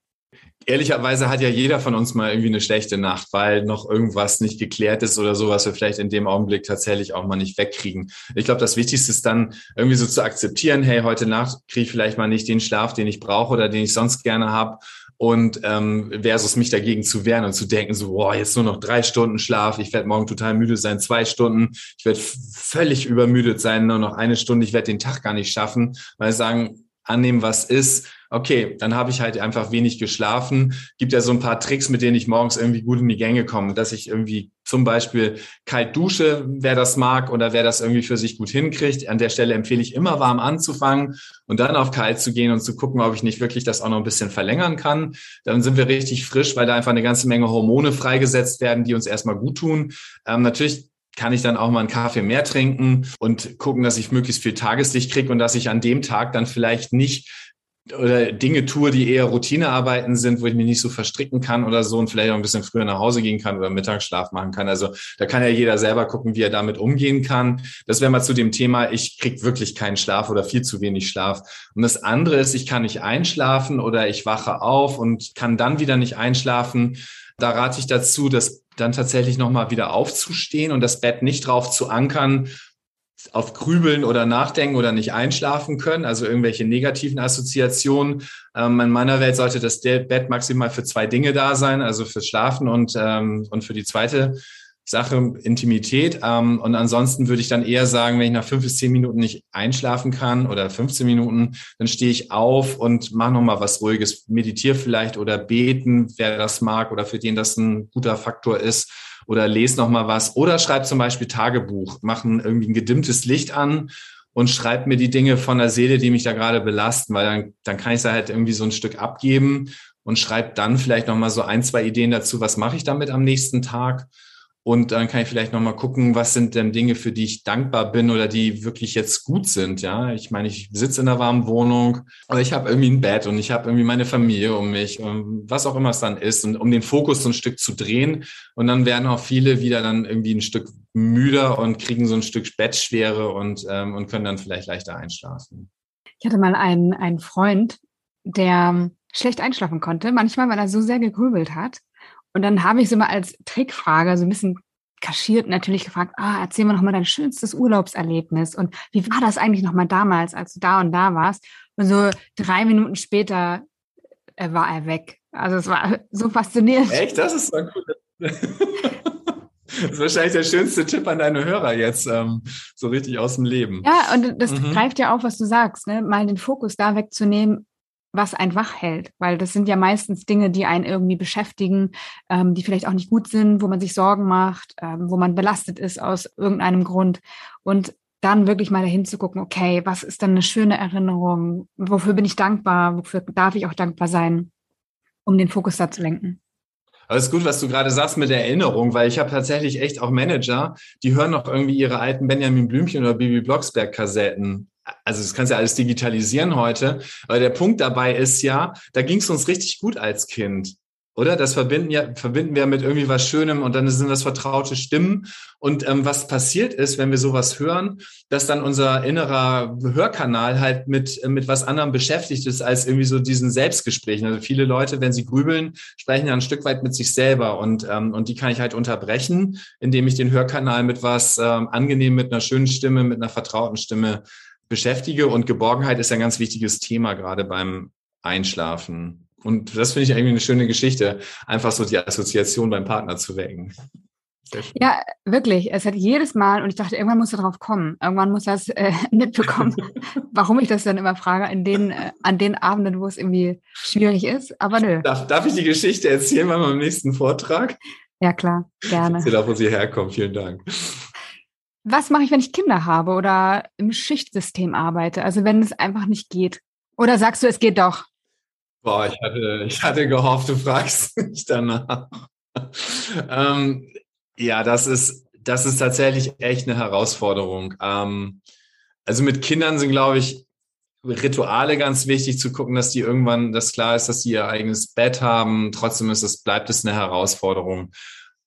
Ehrlicherweise hat ja jeder von uns mal irgendwie eine schlechte Nacht, weil noch irgendwas nicht geklärt ist oder so, was wir vielleicht in dem Augenblick tatsächlich auch mal nicht wegkriegen. Ich glaube, das Wichtigste ist dann irgendwie so zu akzeptieren, hey, heute Nacht kriege ich vielleicht mal nicht den Schlaf, den ich brauche oder den ich sonst gerne habe und ähm, versus mich dagegen zu wehren und zu denken, so, boah, jetzt nur noch drei Stunden Schlaf, ich werde morgen total müde sein, zwei Stunden, ich werde völlig übermüdet sein, nur noch eine Stunde, ich werde den Tag gar nicht schaffen, weil sagen, annehmen, was ist. Okay, dann habe ich halt einfach wenig geschlafen. Gibt ja so ein paar Tricks, mit denen ich morgens irgendwie gut in die Gänge komme, dass ich irgendwie zum Beispiel kalt dusche, wer das mag oder wer das irgendwie für sich gut hinkriegt. An der Stelle empfehle ich immer warm anzufangen und dann auf kalt zu gehen und zu gucken, ob ich nicht wirklich das auch noch ein bisschen verlängern kann. Dann sind wir richtig frisch, weil da einfach eine ganze Menge Hormone freigesetzt werden, die uns erstmal gut tun. Ähm, natürlich kann ich dann auch mal einen Kaffee mehr trinken und gucken, dass ich möglichst viel Tageslicht kriege und dass ich an dem Tag dann vielleicht nicht oder Dinge tue, die eher Routinearbeiten sind, wo ich mich nicht so verstricken kann oder so und vielleicht auch ein bisschen früher nach Hause gehen kann oder Mittagsschlaf machen kann. Also da kann ja jeder selber gucken, wie er damit umgehen kann. Das wäre mal zu dem Thema, ich krieg wirklich keinen Schlaf oder viel zu wenig Schlaf. Und das andere ist, ich kann nicht einschlafen oder ich wache auf und kann dann wieder nicht einschlafen. Da rate ich dazu, dass dann tatsächlich nochmal wieder aufzustehen und das Bett nicht drauf zu ankern, auf Grübeln oder Nachdenken oder nicht einschlafen können, also irgendwelche negativen Assoziationen. Ähm, in meiner Welt sollte das Bett maximal für zwei Dinge da sein, also fürs Schlafen und, ähm, und für die zweite Sache Intimität. Ähm, und ansonsten würde ich dann eher sagen, wenn ich nach fünf bis zehn Minuten nicht einschlafen kann oder 15 Minuten, dann stehe ich auf und mache nochmal was Ruhiges, meditiere vielleicht oder beten, wer das mag oder für den das ein guter Faktor ist. Oder lese noch mal was. Oder schreib zum Beispiel Tagebuch, machen irgendwie ein gedimmtes Licht an und schreib mir die Dinge von der Seele, die mich da gerade belasten, weil dann, dann kann ich da halt irgendwie so ein Stück abgeben und schreib dann vielleicht noch mal so ein, zwei Ideen dazu, was mache ich damit am nächsten Tag und dann kann ich vielleicht nochmal gucken, was sind denn Dinge, für die ich dankbar bin oder die wirklich jetzt gut sind. Ja, ich meine, ich sitze in einer warmen Wohnung, aber ich habe irgendwie ein Bett und ich habe irgendwie meine Familie um mich, und was auch immer es dann ist, und um den Fokus so ein Stück zu drehen. Und dann werden auch viele wieder dann irgendwie ein Stück müder und kriegen so ein Stück Bettschwere und, ähm, und können dann vielleicht leichter einschlafen. Ich hatte mal einen, einen Freund, der schlecht einschlafen konnte. Manchmal, weil er so sehr gegrübelt hat. Und dann habe ich so mal als Trickfrage so ein bisschen kaschiert natürlich gefragt, ah, erzähl mir noch mal dein schönstes Urlaubserlebnis und wie war das eigentlich noch mal damals, als du da und da warst? Und so drei Minuten später äh, war er weg. Also es war so faszinierend. Echt? Das ist so gut. Das ist wahrscheinlich der schönste Tipp an deine Hörer jetzt, ähm, so richtig aus dem Leben. Ja, und das mhm. greift ja auf, was du sagst, ne? mal den Fokus da wegzunehmen, was einen wach hält, weil das sind ja meistens Dinge, die einen irgendwie beschäftigen, ähm, die vielleicht auch nicht gut sind, wo man sich Sorgen macht, ähm, wo man belastet ist aus irgendeinem Grund. Und dann wirklich mal dahin zu gucken, okay, was ist dann eine schöne Erinnerung? Wofür bin ich dankbar? Wofür darf ich auch dankbar sein, um den Fokus da zu lenken? Aber gut, was du gerade sagst mit der Erinnerung, weil ich habe tatsächlich echt auch Manager, die hören noch irgendwie ihre alten Benjamin Blümchen oder Bibi Blocksberg Kassetten also das kannst du ja alles digitalisieren heute, aber der Punkt dabei ist ja, da ging es uns richtig gut als Kind. Oder? Das verbinden ja, verbinden wir mit irgendwie was Schönem und dann sind das vertraute Stimmen. Und ähm, was passiert ist, wenn wir sowas hören, dass dann unser innerer Hörkanal halt mit, mit was anderem beschäftigt ist, als irgendwie so diesen Selbstgesprächen. Also viele Leute, wenn sie grübeln, sprechen ja ein Stück weit mit sich selber und, ähm, und die kann ich halt unterbrechen, indem ich den Hörkanal mit was ähm, angenehm, mit einer schönen Stimme, mit einer vertrauten Stimme beschäftige. Und Geborgenheit ist ein ganz wichtiges Thema, gerade beim Einschlafen. Und das finde ich irgendwie eine schöne Geschichte, einfach so die Assoziation beim Partner zu wecken. Ja, wirklich. Es hat jedes Mal, und ich dachte, irgendwann muss er drauf kommen. Irgendwann muss er es äh, mitbekommen, warum ich das dann immer frage, in den, äh, an den Abenden, wo es irgendwie schwierig ist. Aber nö. Darf, darf ich die Geschichte erzählen bei meinem nächsten Vortrag? Ja, klar, gerne. Ich erzähle auch, wo sie herkommt. Vielen Dank was mache ich, wenn ich Kinder habe oder im Schichtsystem arbeite? Also wenn es einfach nicht geht. Oder sagst du, es geht doch? Boah, ich hatte, ich hatte gehofft, du fragst mich danach. ähm, ja, das ist, das ist tatsächlich echt eine Herausforderung. Ähm, also mit Kindern sind, glaube ich, Rituale ganz wichtig zu gucken, dass die irgendwann, das klar ist, dass sie ihr eigenes Bett haben. Trotzdem ist es, bleibt es eine Herausforderung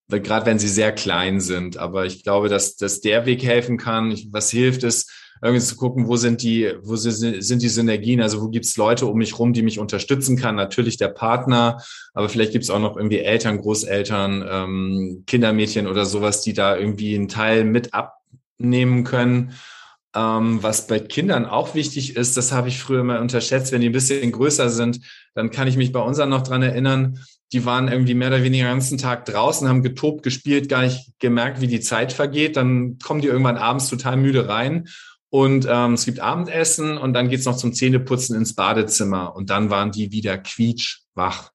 gerade wenn sie sehr klein sind. Aber ich glaube, dass, dass der Weg helfen kann. Was hilft, ist, irgendwie zu gucken, wo sind die, wo sind die Synergien, also wo gibt's Leute um mich rum, die mich unterstützen kann. Natürlich der Partner, aber vielleicht gibt's auch noch irgendwie Eltern, Großeltern, ähm, Kindermädchen oder sowas, die da irgendwie einen Teil mit abnehmen können. Ähm, was bei Kindern auch wichtig ist, das habe ich früher mal unterschätzt, wenn die ein bisschen größer sind, dann kann ich mich bei unseren noch dran erinnern, die waren irgendwie mehr oder weniger den ganzen Tag draußen, haben getobt, gespielt, gar nicht gemerkt, wie die Zeit vergeht. Dann kommen die irgendwann abends total müde rein und ähm, es gibt Abendessen und dann geht's noch zum Zähneputzen ins Badezimmer und dann waren die wieder quietschwach.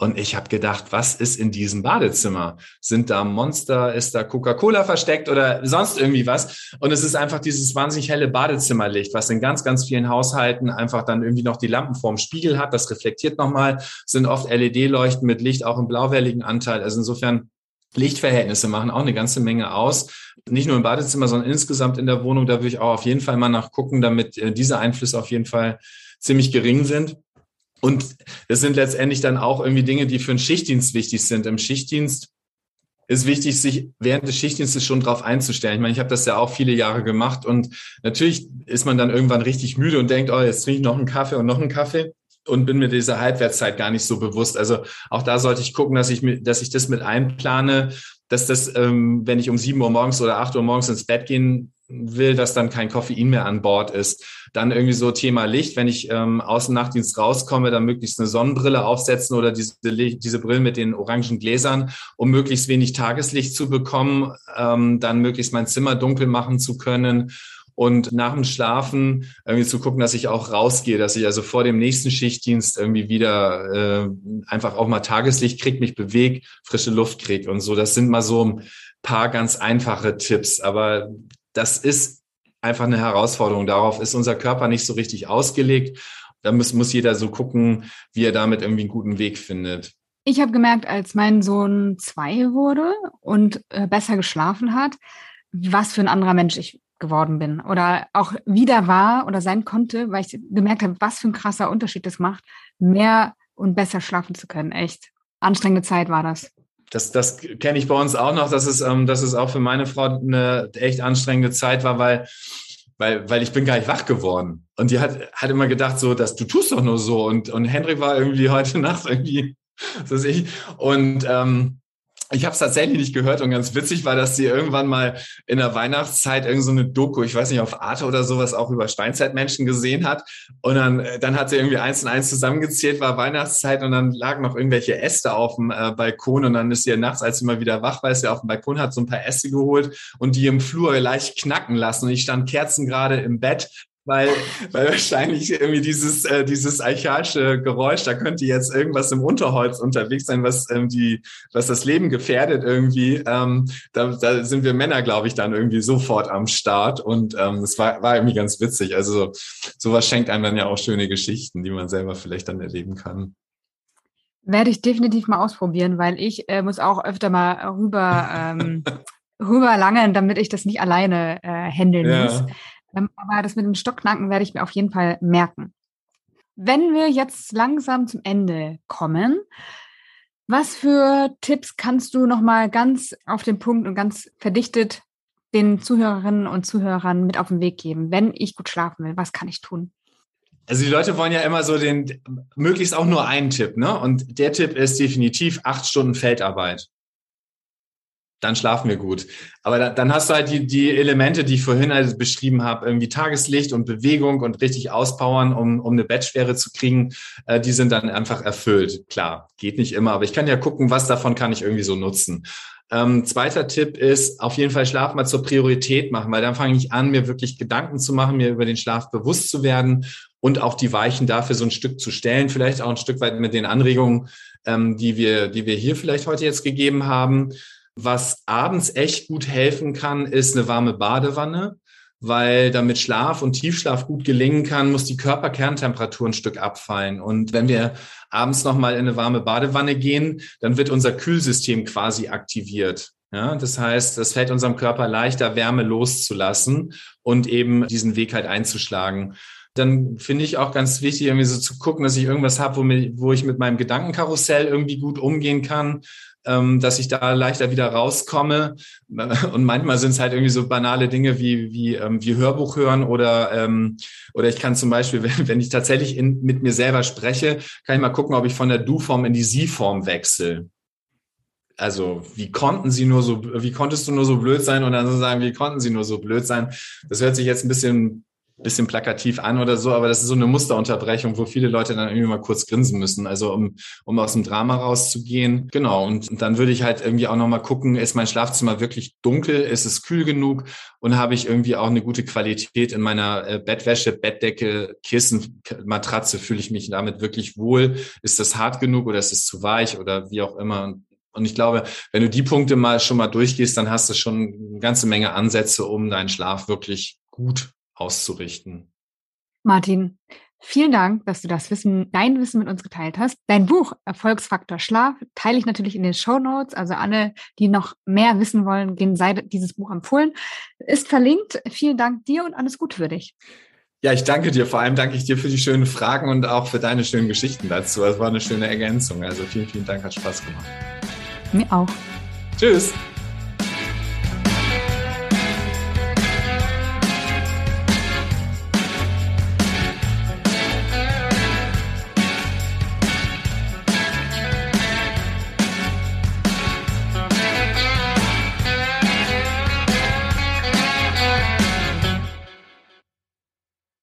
Und ich habe gedacht, was ist in diesem Badezimmer? Sind da Monster? Ist da Coca-Cola versteckt oder sonst irgendwie was? Und es ist einfach dieses wahnsinnig helle Badezimmerlicht, was in ganz, ganz vielen Haushalten einfach dann irgendwie noch die Lampen vorm Spiegel hat. Das reflektiert nochmal. Sind oft LED-Leuchten mit Licht, auch im blauwelligen Anteil. Also insofern Lichtverhältnisse machen auch eine ganze Menge aus. Nicht nur im Badezimmer, sondern insgesamt in der Wohnung. Da würde ich auch auf jeden Fall mal nachgucken, damit äh, diese Einflüsse auf jeden Fall ziemlich gering sind. Und es sind letztendlich dann auch irgendwie Dinge, die für einen Schichtdienst wichtig sind. Im Schichtdienst ist wichtig, sich während des Schichtdienstes schon drauf einzustellen. Ich meine, ich habe das ja auch viele Jahre gemacht und natürlich ist man dann irgendwann richtig müde und denkt, oh, jetzt trinke ich noch einen Kaffee und noch einen Kaffee und bin mir dieser Halbwertszeit gar nicht so bewusst. Also auch da sollte ich gucken, dass ich, dass ich das mit einplane, dass das, ähm, wenn ich um sieben Uhr morgens oder acht Uhr morgens ins Bett gehen will, dass dann kein Koffein mehr an Bord ist. Dann irgendwie so Thema Licht, wenn ich ähm, aus dem Nachtdienst rauskomme, dann möglichst eine Sonnenbrille aufsetzen oder diese, diese Brillen mit den orangen Gläsern, um möglichst wenig Tageslicht zu bekommen, ähm, dann möglichst mein Zimmer dunkel machen zu können und nach dem Schlafen irgendwie zu gucken, dass ich auch rausgehe, dass ich also vor dem nächsten Schichtdienst irgendwie wieder äh, einfach auch mal Tageslicht kriege, mich bewege, frische Luft kriege und so. Das sind mal so ein paar ganz einfache Tipps, aber das ist einfach eine Herausforderung. Darauf ist unser Körper nicht so richtig ausgelegt. Da muss, muss jeder so gucken, wie er damit irgendwie einen guten Weg findet. Ich habe gemerkt, als mein Sohn zwei wurde und äh, besser geschlafen hat, was für ein anderer Mensch ich geworden bin oder auch wieder war oder sein konnte, weil ich gemerkt habe, was für ein krasser Unterschied das macht, mehr und besser schlafen zu können. Echt anstrengende Zeit war das das, das kenne ich bei uns auch noch, dass es, ähm, dass es auch für meine Frau eine echt anstrengende Zeit war, weil weil, weil ich bin gar nicht wach geworden. Und die hat, hat immer gedacht, so, dass du tust doch nur so. Und, und Henry war irgendwie heute Nacht irgendwie, was weiß ich. Und ähm, ich habe es tatsächlich nicht gehört und ganz witzig war, dass sie irgendwann mal in der Weihnachtszeit irgend so eine Doku, ich weiß nicht, auf Arte oder sowas auch über Steinzeitmenschen gesehen hat. Und dann, äh, dann hat sie irgendwie eins und eins zusammengezählt, war Weihnachtszeit und dann lagen noch irgendwelche Äste auf dem äh, Balkon und dann ist sie ja nachts, als sie mal wieder wach war, ist sie auf dem Balkon, hat so ein paar Äste geholt und die im Flur leicht knacken lassen. Und ich stand Kerzen gerade im Bett weil, weil wahrscheinlich irgendwie dieses, äh, dieses archaische Geräusch, da könnte jetzt irgendwas im Unterholz unterwegs sein, was ähm, die, was das Leben gefährdet irgendwie. Ähm, da, da sind wir Männer, glaube ich, dann irgendwie sofort am Start und ähm, es war, war irgendwie ganz witzig. Also sowas schenkt einem dann ja auch schöne Geschichten, die man selber vielleicht dann erleben kann. Werde ich definitiv mal ausprobieren, weil ich äh, muss auch öfter mal rüber ähm, rüber langen, damit ich das nicht alleine äh, handeln ja. muss. Ähm, aber das mit dem Stockknacken werde ich mir auf jeden Fall merken. Wenn wir jetzt langsam zum Ende kommen, was für Tipps kannst du noch mal ganz auf den Punkt und ganz verdichtet den Zuhörerinnen und Zuhörern mit auf den Weg geben, wenn ich gut schlafen will? Was kann ich tun? Also die Leute wollen ja immer so den, möglichst auch nur einen Tipp, ne? Und der Tipp ist definitiv acht Stunden Feldarbeit dann schlafen wir gut. Aber da, dann hast du halt die, die Elemente, die ich vorhin halt beschrieben habe, irgendwie Tageslicht und Bewegung und richtig auspowern, um, um eine Bettschwere zu kriegen, äh, die sind dann einfach erfüllt. Klar, geht nicht immer, aber ich kann ja gucken, was davon kann ich irgendwie so nutzen. Ähm, zweiter Tipp ist, auf jeden Fall Schlaf mal zur Priorität machen, weil dann fange ich an, mir wirklich Gedanken zu machen, mir über den Schlaf bewusst zu werden und auch die Weichen dafür so ein Stück zu stellen, vielleicht auch ein Stück weit mit den Anregungen, ähm, die wir, die wir hier vielleicht heute jetzt gegeben haben. Was abends echt gut helfen kann, ist eine warme Badewanne, weil damit Schlaf und Tiefschlaf gut gelingen kann, muss die Körperkerntemperatur ein Stück abfallen. Und wenn wir abends nochmal in eine warme Badewanne gehen, dann wird unser Kühlsystem quasi aktiviert. Ja, das heißt, es fällt unserem Körper leichter, Wärme loszulassen und eben diesen Weg halt einzuschlagen dann finde ich auch ganz wichtig, irgendwie so zu gucken, dass ich irgendwas habe, wo, wo ich mit meinem Gedankenkarussell irgendwie gut umgehen kann ähm, dass ich da leichter wieder rauskomme. Und manchmal sind es halt irgendwie so banale Dinge wie, wie, ähm, wie Hörbuch hören oder, ähm, oder ich kann zum Beispiel, wenn, wenn ich tatsächlich in, mit mir selber spreche, kann ich mal gucken, ob ich von der Du-Form in die Sie-Form wechsle. Also, wie konnten sie nur so, wie konntest du nur so blöd sein und dann so sagen, wie konnten sie nur so blöd sein? Das hört sich jetzt ein bisschen bisschen plakativ an oder so, aber das ist so eine Musterunterbrechung, wo viele Leute dann irgendwie mal kurz grinsen müssen, also um, um aus dem Drama rauszugehen. Genau, und, und dann würde ich halt irgendwie auch nochmal gucken, ist mein Schlafzimmer wirklich dunkel, ist es kühl genug und habe ich irgendwie auch eine gute Qualität in meiner äh, Bettwäsche, Bettdecke, Kissen, Matratze, fühle ich mich damit wirklich wohl? Ist das hart genug oder ist es zu weich oder wie auch immer? Und ich glaube, wenn du die Punkte mal schon mal durchgehst, dann hast du schon eine ganze Menge Ansätze, um deinen Schlaf wirklich gut auszurichten. Martin, vielen Dank, dass du das Wissen, dein Wissen mit uns geteilt hast. Dein Buch Erfolgsfaktor Schlaf teile ich natürlich in den Show Notes. Also alle, die noch mehr wissen wollen, denen sei dieses Buch empfohlen. Ist verlinkt. Vielen Dank dir und alles Gute für dich. Ja, ich danke dir. Vor allem danke ich dir für die schönen Fragen und auch für deine schönen Geschichten dazu. Es war eine schöne Ergänzung. Also vielen, vielen Dank, hat Spaß gemacht. Mir auch. Tschüss.